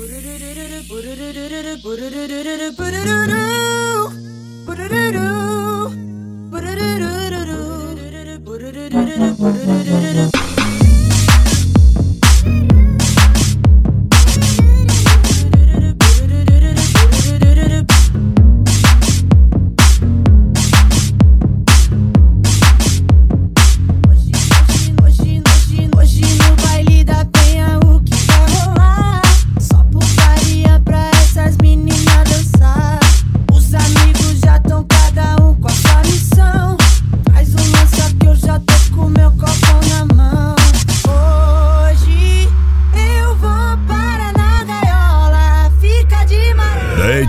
Put it in a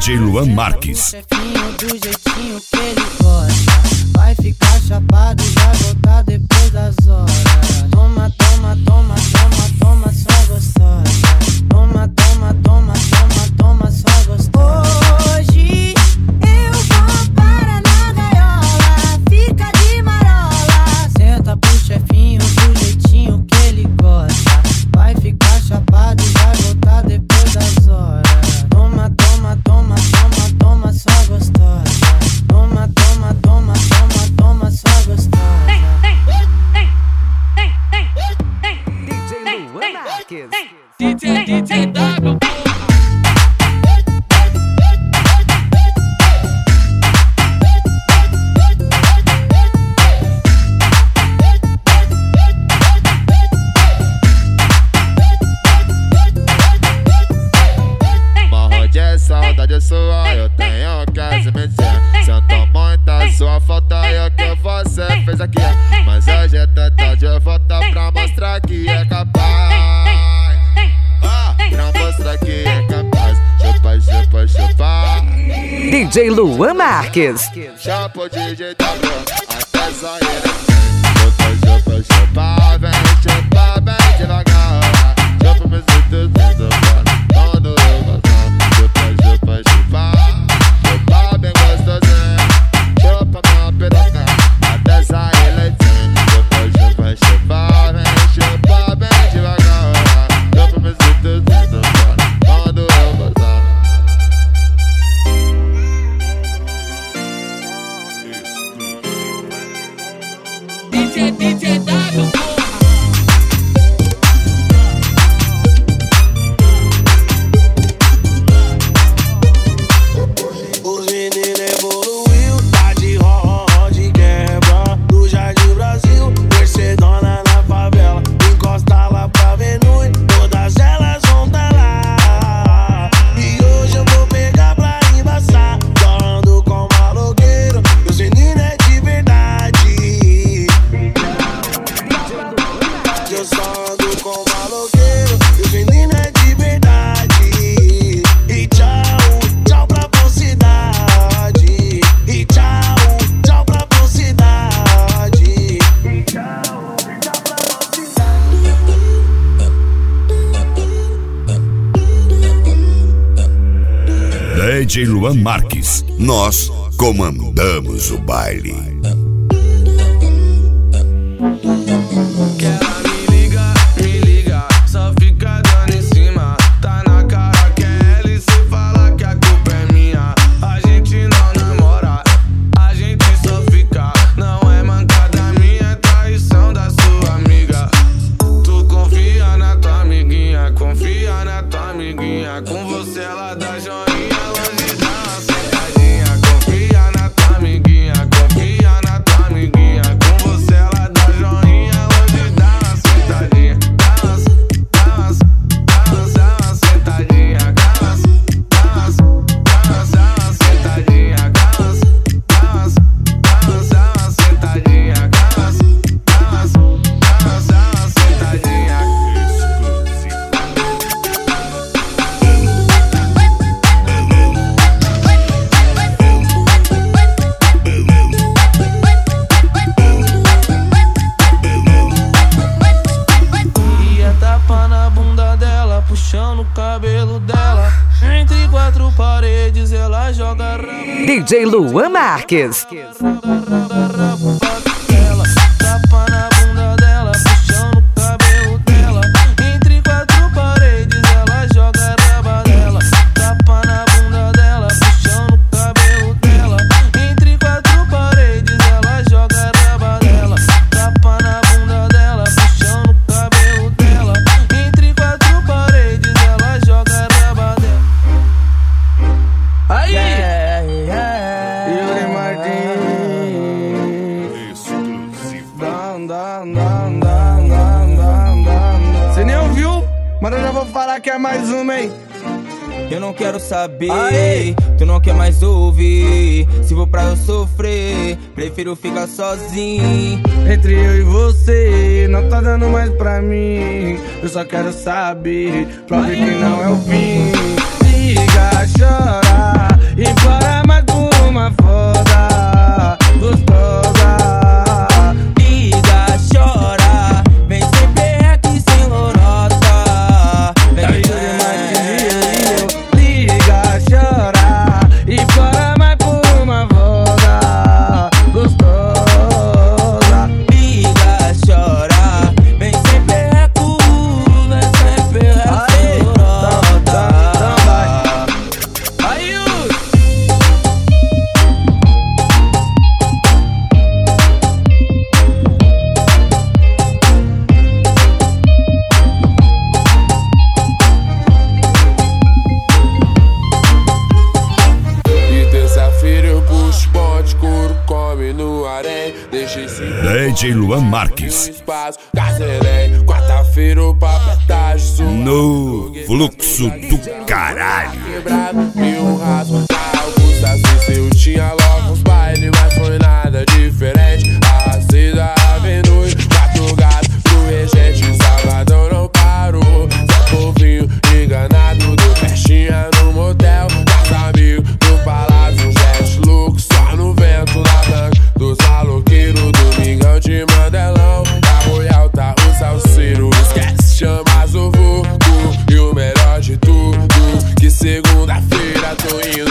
DJ Luan Marques. Do jeitinho que ele gosta. Vai ficar chapado e vai voltar depois das horas. Toma, toma, toma, toma, toma. Alan Marques. DJ, DJ W. Saudade sua, eu tenho que se meter. Senta muita sua falta e é o que você fez aqui. Mas hoje é tarde, eu volto pra mostrar que é capaz. DJ Luan Marques. Chapo DJ DJ Luan Marques. Nós comandamos o baile. DJ Luan Marques. Quer mais uma, hein? Eu não quero saber, Aê! tu não quer mais ouvir. Se vou pra eu sofrer, prefiro ficar sozinho. Entre eu e você, não tá dando mais pra mim. Eu só quero saber, prove que não é o fim. Liga, chora, terça-feira eu puxo ponte, couro, come no harém. Deixei cinco DJ Luan Marques. espaço. Quarta-feira o papo é. No fluxo do caralho. quebrado e um to you.